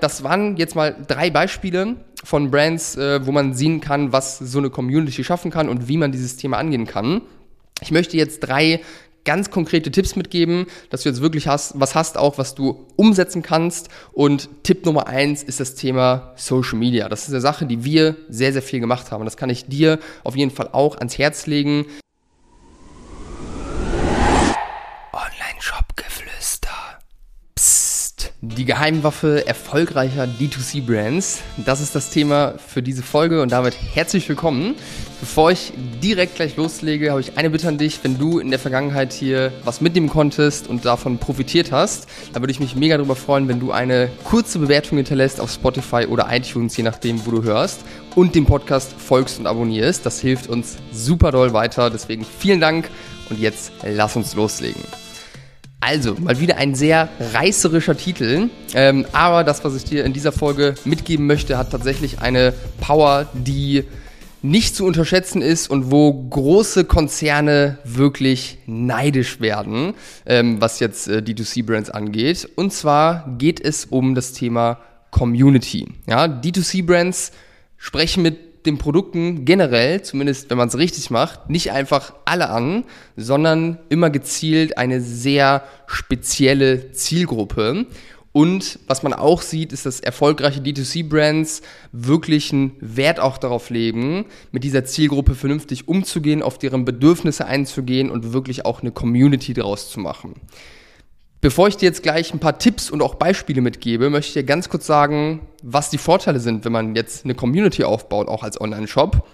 Das waren jetzt mal drei Beispiele von Brands, äh, wo man sehen kann, was so eine Community schaffen kann und wie man dieses Thema angehen kann. Ich möchte jetzt drei ganz konkrete Tipps mitgeben, dass du jetzt wirklich hast, was hast auch, was du umsetzen kannst. Und Tipp Nummer eins ist das Thema Social Media. Das ist eine Sache, die wir sehr, sehr viel gemacht haben. Das kann ich dir auf jeden Fall auch ans Herz legen. Die Geheimwaffe erfolgreicher D2C-Brands. Das ist das Thema für diese Folge und damit herzlich willkommen. Bevor ich direkt gleich loslege, habe ich eine Bitte an dich. Wenn du in der Vergangenheit hier was mitnehmen konntest und davon profitiert hast, dann würde ich mich mega darüber freuen, wenn du eine kurze Bewertung hinterlässt auf Spotify oder iTunes, je nachdem, wo du hörst, und dem Podcast folgst und abonnierst. Das hilft uns super doll weiter. Deswegen vielen Dank und jetzt lass uns loslegen. Also, mal wieder ein sehr reißerischer Titel. Ähm, aber das, was ich dir in dieser Folge mitgeben möchte, hat tatsächlich eine Power, die nicht zu unterschätzen ist und wo große Konzerne wirklich neidisch werden, ähm, was jetzt äh, D2C-Brands angeht. Und zwar geht es um das Thema Community. Ja, D2C-Brands sprechen mit den Produkten generell, zumindest wenn man es richtig macht, nicht einfach alle an, sondern immer gezielt eine sehr spezielle Zielgruppe. Und was man auch sieht, ist, dass erfolgreiche D2C-Brands wirklich einen Wert auch darauf legen, mit dieser Zielgruppe vernünftig umzugehen, auf deren Bedürfnisse einzugehen und wirklich auch eine Community daraus zu machen. Bevor ich dir jetzt gleich ein paar Tipps und auch Beispiele mitgebe, möchte ich dir ganz kurz sagen, was die Vorteile sind, wenn man jetzt eine Community aufbaut, auch als Online-Shop.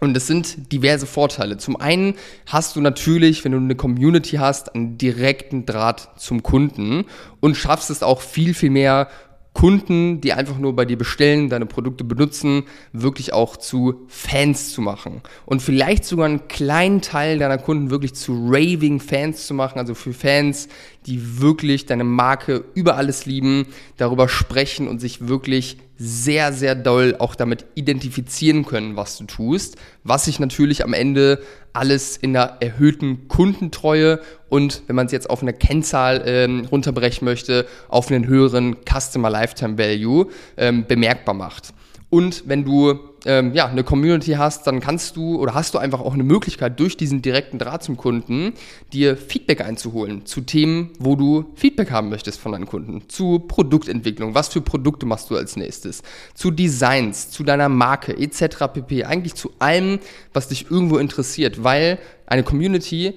Und es sind diverse Vorteile. Zum einen hast du natürlich, wenn du eine Community hast, einen direkten Draht zum Kunden und schaffst es auch viel, viel mehr Kunden, die einfach nur bei dir bestellen, deine Produkte benutzen, wirklich auch zu Fans zu machen. Und vielleicht sogar einen kleinen Teil deiner Kunden wirklich zu raving Fans zu machen, also für Fans, die wirklich deine Marke über alles lieben, darüber sprechen und sich wirklich sehr, sehr doll auch damit identifizieren können, was du tust, was sich natürlich am Ende alles in einer erhöhten Kundentreue und, wenn man es jetzt auf eine Kennzahl ähm, runterbrechen möchte, auf einen höheren Customer Lifetime Value ähm, bemerkbar macht. Und wenn du ähm, ja, eine Community hast, dann kannst du oder hast du einfach auch eine Möglichkeit, durch diesen direkten Draht zum Kunden dir Feedback einzuholen zu Themen, wo du Feedback haben möchtest von deinen Kunden. Zu Produktentwicklung, was für Produkte machst du als nächstes, zu Designs, zu deiner Marke etc. pp. Eigentlich zu allem, was dich irgendwo interessiert, weil eine Community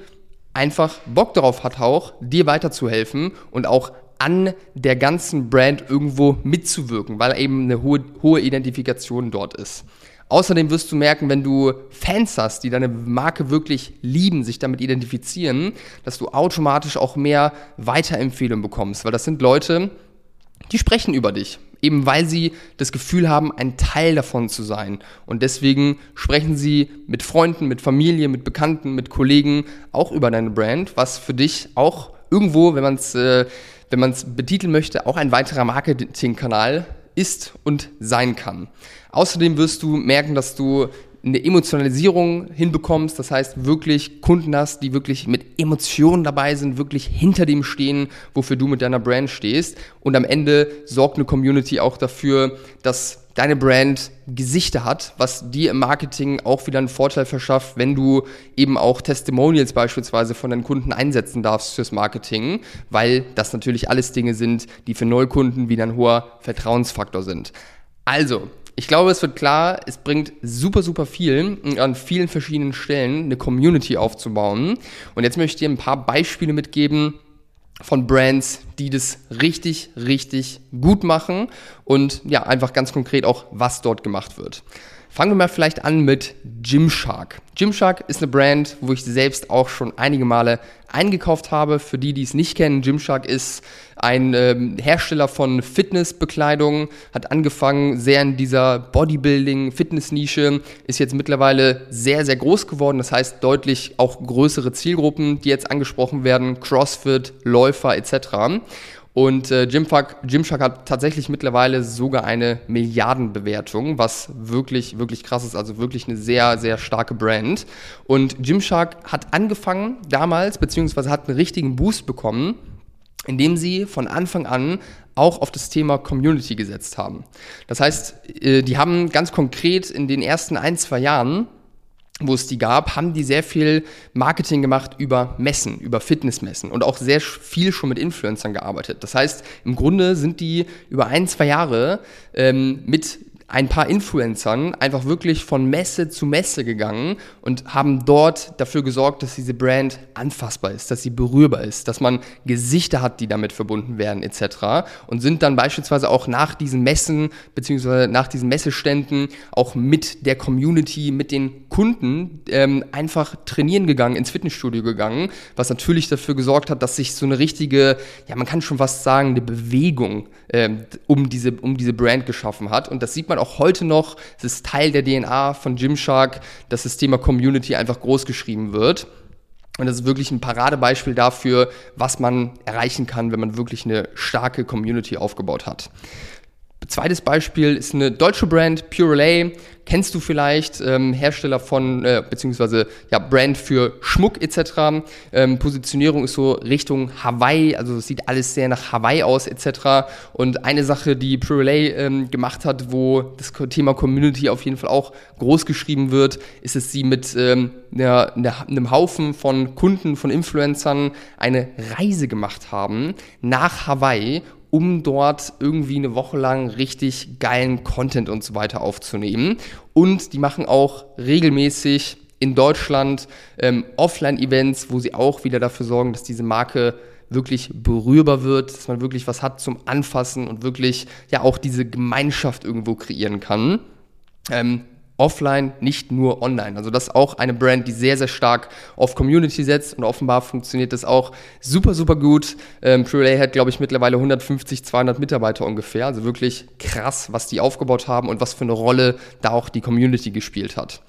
einfach Bock darauf hat auch, dir weiterzuhelfen und auch an der ganzen Brand irgendwo mitzuwirken, weil eben eine hohe, hohe Identifikation dort ist. Außerdem wirst du merken, wenn du Fans hast, die deine Marke wirklich lieben, sich damit identifizieren, dass du automatisch auch mehr Weiterempfehlungen bekommst, weil das sind Leute, die sprechen über dich, eben weil sie das Gefühl haben, ein Teil davon zu sein. Und deswegen sprechen sie mit Freunden, mit Familie, mit Bekannten, mit Kollegen auch über deine Brand, was für dich auch irgendwo, wenn man es äh, wenn man es betiteln möchte, auch ein weiterer Marketingkanal ist und sein kann. Außerdem wirst du merken, dass du eine Emotionalisierung hinbekommst, das heißt wirklich Kunden hast, die wirklich mit Emotionen dabei sind, wirklich hinter dem stehen, wofür du mit deiner Brand stehst. Und am Ende sorgt eine Community auch dafür, dass deine Brand Gesichter hat, was dir im Marketing auch wieder einen Vorteil verschafft, wenn du eben auch Testimonials beispielsweise von deinen Kunden einsetzen darfst fürs Marketing, weil das natürlich alles Dinge sind, die für Neukunden wieder ein hoher Vertrauensfaktor sind. Also, ich glaube, es wird klar, es bringt super, super viel an vielen verschiedenen Stellen eine Community aufzubauen. Und jetzt möchte ich dir ein paar Beispiele mitgeben, von Brands, die das richtig, richtig gut machen und ja, einfach ganz konkret auch, was dort gemacht wird. Fangen wir mal vielleicht an mit Gymshark. Gymshark ist eine Brand, wo ich selbst auch schon einige Male eingekauft habe. Für die, die es nicht kennen, Gymshark ist ein ähm, Hersteller von Fitnessbekleidung, hat angefangen sehr in dieser Bodybuilding-Fitness-Nische, ist jetzt mittlerweile sehr, sehr groß geworden. Das heißt deutlich auch größere Zielgruppen, die jetzt angesprochen werden, CrossFit, Läufer etc. Und äh, Gymshark, Gymshark hat tatsächlich mittlerweile sogar eine Milliardenbewertung, was wirklich, wirklich krass ist. Also wirklich eine sehr, sehr starke Brand. Und Gymshark hat angefangen damals, beziehungsweise hat einen richtigen Boost bekommen indem sie von Anfang an auch auf das Thema Community gesetzt haben. Das heißt, äh, die haben ganz konkret in den ersten ein, zwei Jahren wo es die gab, haben die sehr viel Marketing gemacht über Messen, über Fitnessmessen und auch sehr viel schon mit Influencern gearbeitet. Das heißt, im Grunde sind die über ein, zwei Jahre ähm, mit ein paar Influencern einfach wirklich von Messe zu Messe gegangen und haben dort dafür gesorgt, dass diese Brand anfassbar ist, dass sie berührbar ist, dass man Gesichter hat, die damit verbunden werden etc. Und sind dann beispielsweise auch nach diesen Messen beziehungsweise nach diesen Messeständen auch mit der Community, mit den Kunden ähm, einfach trainieren gegangen, ins Fitnessstudio gegangen, was natürlich dafür gesorgt hat, dass sich so eine richtige, ja man kann schon fast sagen, eine Bewegung ähm, um, diese, um diese Brand geschaffen hat. Und das sieht man auch heute noch. Es ist Teil der DNA von Gymshark, dass das Thema Community einfach groß geschrieben wird. Und das ist wirklich ein Paradebeispiel dafür, was man erreichen kann, wenn man wirklich eine starke Community aufgebaut hat. Zweites Beispiel ist eine deutsche Brand, Pure Relay. Kennst du vielleicht, ähm, Hersteller von, äh, beziehungsweise ja, Brand für Schmuck etc. Ähm, Positionierung ist so Richtung Hawaii, also sieht alles sehr nach Hawaii aus etc. Und eine Sache, die Pure Relay ähm, gemacht hat, wo das Thema Community auf jeden Fall auch groß geschrieben wird, ist, dass sie mit ähm, einer, einem Haufen von Kunden, von Influencern eine Reise gemacht haben nach Hawaii um dort irgendwie eine Woche lang richtig geilen Content und so weiter aufzunehmen. Und die machen auch regelmäßig in Deutschland ähm, Offline-Events, wo sie auch wieder dafür sorgen, dass diese Marke wirklich berührbar wird, dass man wirklich was hat zum Anfassen und wirklich ja auch diese Gemeinschaft irgendwo kreieren kann. Ähm, offline, nicht nur online. Also das ist auch eine Brand, die sehr, sehr stark auf Community setzt und offenbar funktioniert das auch super, super gut. Ähm, Relay hat, glaube ich, mittlerweile 150, 200 Mitarbeiter ungefähr. Also wirklich krass, was die aufgebaut haben und was für eine Rolle da auch die Community gespielt hat.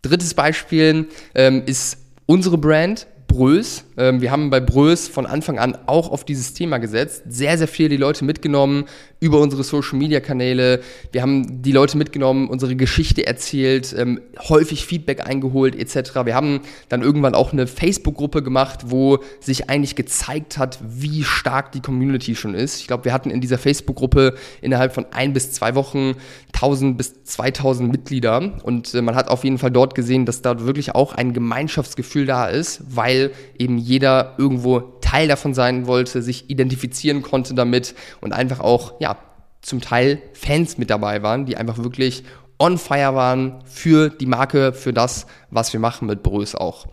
Drittes Beispiel ähm, ist unsere Brand, Brös. Ähm, wir haben bei Brös von Anfang an auch auf dieses Thema gesetzt, sehr, sehr viel die Leute mitgenommen über unsere Social-Media-Kanäle. Wir haben die Leute mitgenommen, unsere Geschichte erzählt, ähm, häufig Feedback eingeholt etc. Wir haben dann irgendwann auch eine Facebook-Gruppe gemacht, wo sich eigentlich gezeigt hat, wie stark die Community schon ist. Ich glaube, wir hatten in dieser Facebook-Gruppe innerhalb von ein bis zwei Wochen 1000 bis 2000 Mitglieder und äh, man hat auf jeden Fall dort gesehen, dass da wirklich auch ein Gemeinschaftsgefühl da ist, weil eben jeder irgendwo Teil davon sein wollte, sich identifizieren konnte damit und einfach auch, ja, zum Teil Fans mit dabei waren, die einfach wirklich on fire waren für die Marke, für das, was wir machen mit Brös auch.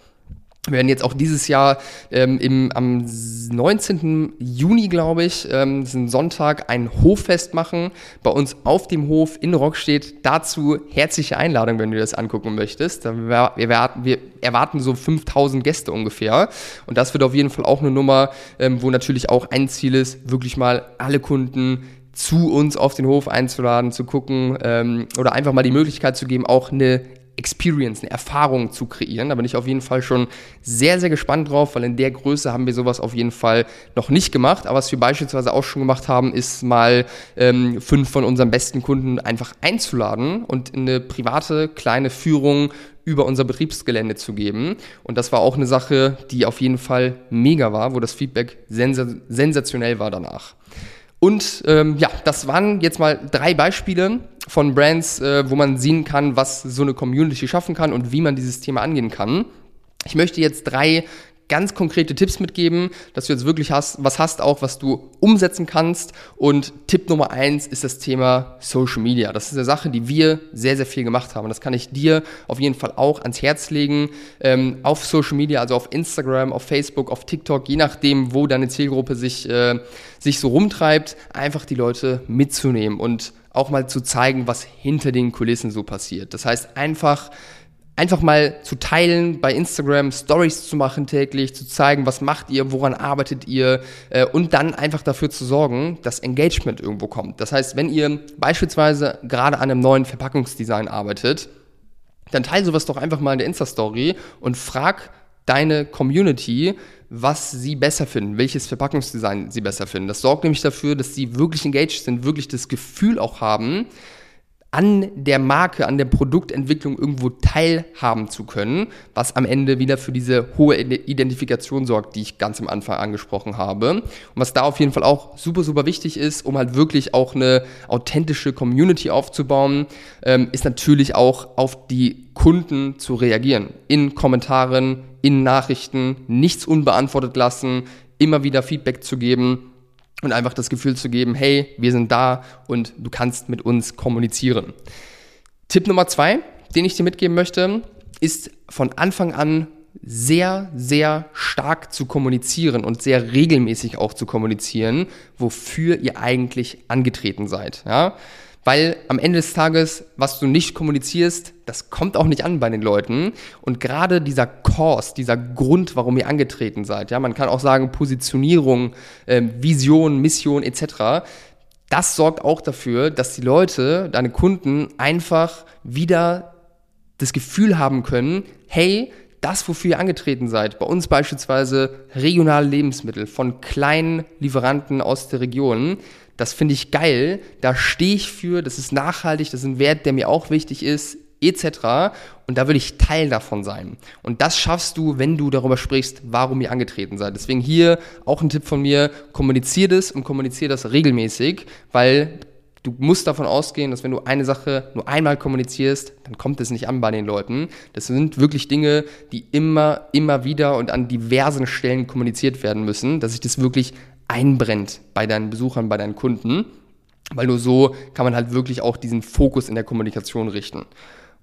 Wir werden jetzt auch dieses Jahr ähm, im, am 19. Juni, glaube ich, ähm, das ist ein Sonntag, ein Hoffest machen. Bei uns auf dem Hof in Rockstedt. Dazu herzliche Einladung, wenn du das angucken möchtest. Wir, wir, wir erwarten so 5000 Gäste ungefähr. Und das wird auf jeden Fall auch eine Nummer, ähm, wo natürlich auch ein Ziel ist, wirklich mal alle Kunden zu uns auf den Hof einzuladen, zu gucken ähm, oder einfach mal die Möglichkeit zu geben, auch eine Experience, eine Erfahrung zu kreieren. Da bin ich auf jeden Fall schon sehr, sehr gespannt drauf, weil in der Größe haben wir sowas auf jeden Fall noch nicht gemacht. Aber was wir beispielsweise auch schon gemacht haben, ist mal ähm, fünf von unseren besten Kunden einfach einzuladen und eine private kleine Führung über unser Betriebsgelände zu geben. Und das war auch eine Sache, die auf jeden Fall mega war, wo das Feedback sens sensationell war danach. Und ähm, ja, das waren jetzt mal drei Beispiele von Brands, äh, wo man sehen kann, was so eine Community schaffen kann und wie man dieses Thema angehen kann. Ich möchte jetzt drei ganz konkrete Tipps mitgeben, dass du jetzt wirklich hast, was hast auch, was du umsetzen kannst. Und Tipp Nummer eins ist das Thema Social Media. Das ist eine Sache, die wir sehr, sehr viel gemacht haben. Das kann ich dir auf jeden Fall auch ans Herz legen. Ähm, auf Social Media, also auf Instagram, auf Facebook, auf TikTok, je nachdem, wo deine Zielgruppe sich, äh, sich so rumtreibt, einfach die Leute mitzunehmen und auch mal zu zeigen, was hinter den Kulissen so passiert. Das heißt, einfach einfach mal zu teilen, bei Instagram Stories zu machen täglich, zu zeigen, was macht ihr, woran arbeitet ihr äh, und dann einfach dafür zu sorgen, dass Engagement irgendwo kommt. Das heißt, wenn ihr beispielsweise gerade an einem neuen Verpackungsdesign arbeitet, dann teile sowas doch einfach mal in der Insta-Story und frag deine Community, was sie besser finden, welches Verpackungsdesign sie besser finden. Das sorgt nämlich dafür, dass sie wirklich engaged sind, wirklich das Gefühl auch haben, an der Marke, an der Produktentwicklung irgendwo teilhaben zu können, was am Ende wieder für diese hohe Identifikation sorgt, die ich ganz am Anfang angesprochen habe. Und was da auf jeden Fall auch super, super wichtig ist, um halt wirklich auch eine authentische Community aufzubauen, ähm, ist natürlich auch auf die Kunden zu reagieren. In Kommentaren, in Nachrichten, nichts unbeantwortet lassen, immer wieder Feedback zu geben und einfach das Gefühl zu geben, hey, wir sind da und du kannst mit uns kommunizieren. Tipp Nummer zwei, den ich dir mitgeben möchte, ist von Anfang an sehr, sehr stark zu kommunizieren und sehr regelmäßig auch zu kommunizieren, wofür ihr eigentlich angetreten seid. Ja? Weil am Ende des Tages, was du nicht kommunizierst, das kommt auch nicht an bei den Leuten. Und gerade dieser Cause, dieser Grund, warum ihr angetreten seid, ja, man kann auch sagen Positionierung, äh, Vision, Mission etc., das sorgt auch dafür, dass die Leute, deine Kunden einfach wieder das Gefühl haben können, hey, das, wofür ihr angetreten seid, bei uns beispielsweise regionale Lebensmittel von kleinen Lieferanten aus der Region, das finde ich geil, da stehe ich für, das ist nachhaltig, das ist ein Wert, der mir auch wichtig ist, etc. Und da würde ich Teil davon sein. Und das schaffst du, wenn du darüber sprichst, warum ihr angetreten seid. Deswegen hier auch ein Tipp von mir, kommunizier das und kommunizier das regelmäßig, weil du musst davon ausgehen, dass wenn du eine Sache nur einmal kommunizierst, dann kommt es nicht an bei den Leuten. Das sind wirklich Dinge, die immer, immer wieder und an diversen Stellen kommuniziert werden müssen, dass sich das wirklich einbrennt bei deinen Besuchern, bei deinen Kunden, weil nur so kann man halt wirklich auch diesen Fokus in der Kommunikation richten.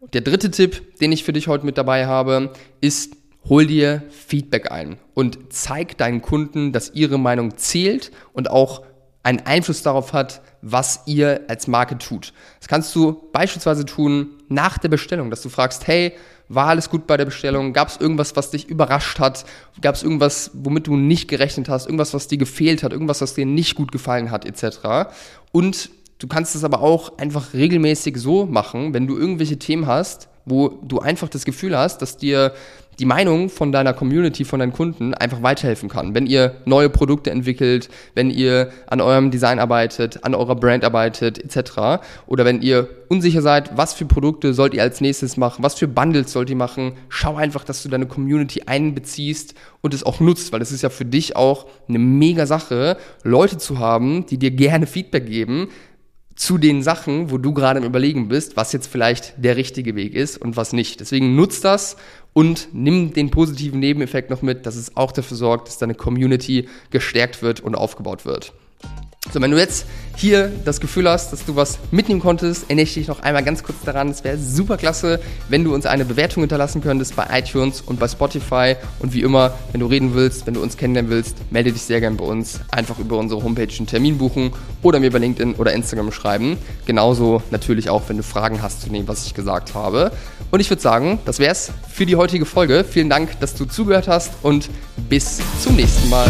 Und der dritte Tipp, den ich für dich heute mit dabei habe, ist, hol dir Feedback ein und zeig deinen Kunden, dass ihre Meinung zählt und auch einen Einfluss darauf hat, was ihr als Marke tut. Das kannst du beispielsweise tun nach der Bestellung, dass du fragst, hey, war alles gut bei der Bestellung? Gab es irgendwas, was dich überrascht hat? Gab es irgendwas, womit du nicht gerechnet hast? Irgendwas, was dir gefehlt hat? Irgendwas, was dir nicht gut gefallen hat, etc. Und du kannst es aber auch einfach regelmäßig so machen, wenn du irgendwelche Themen hast, wo du einfach das Gefühl hast, dass dir die Meinung von deiner Community, von deinen Kunden einfach weiterhelfen kann. Wenn ihr neue Produkte entwickelt, wenn ihr an eurem Design arbeitet, an eurer Brand arbeitet, etc. Oder wenn ihr unsicher seid, was für Produkte sollt ihr als nächstes machen, was für Bundles sollt ihr machen, schau einfach, dass du deine Community einbeziehst und es auch nutzt, weil es ist ja für dich auch eine mega Sache, Leute zu haben, die dir gerne Feedback geben, zu den Sachen, wo du gerade im Überlegen bist, was jetzt vielleicht der richtige Weg ist und was nicht. Deswegen nutzt das und nimm den positiven Nebeneffekt noch mit, dass es auch dafür sorgt, dass deine Community gestärkt wird und aufgebaut wird. So, wenn du jetzt hier das Gefühl hast, dass du was mitnehmen konntest, erinnere ich dich noch einmal ganz kurz daran. Es wäre super klasse, wenn du uns eine Bewertung hinterlassen könntest bei iTunes und bei Spotify. Und wie immer, wenn du reden willst, wenn du uns kennenlernen willst, melde dich sehr gerne bei uns. Einfach über unsere Homepage einen Termin buchen oder mir bei LinkedIn oder Instagram schreiben. Genauso natürlich auch, wenn du Fragen hast zu dem, was ich gesagt habe. Und ich würde sagen, das wäre es für die heutige Folge. Vielen Dank, dass du zugehört hast und bis zum nächsten Mal.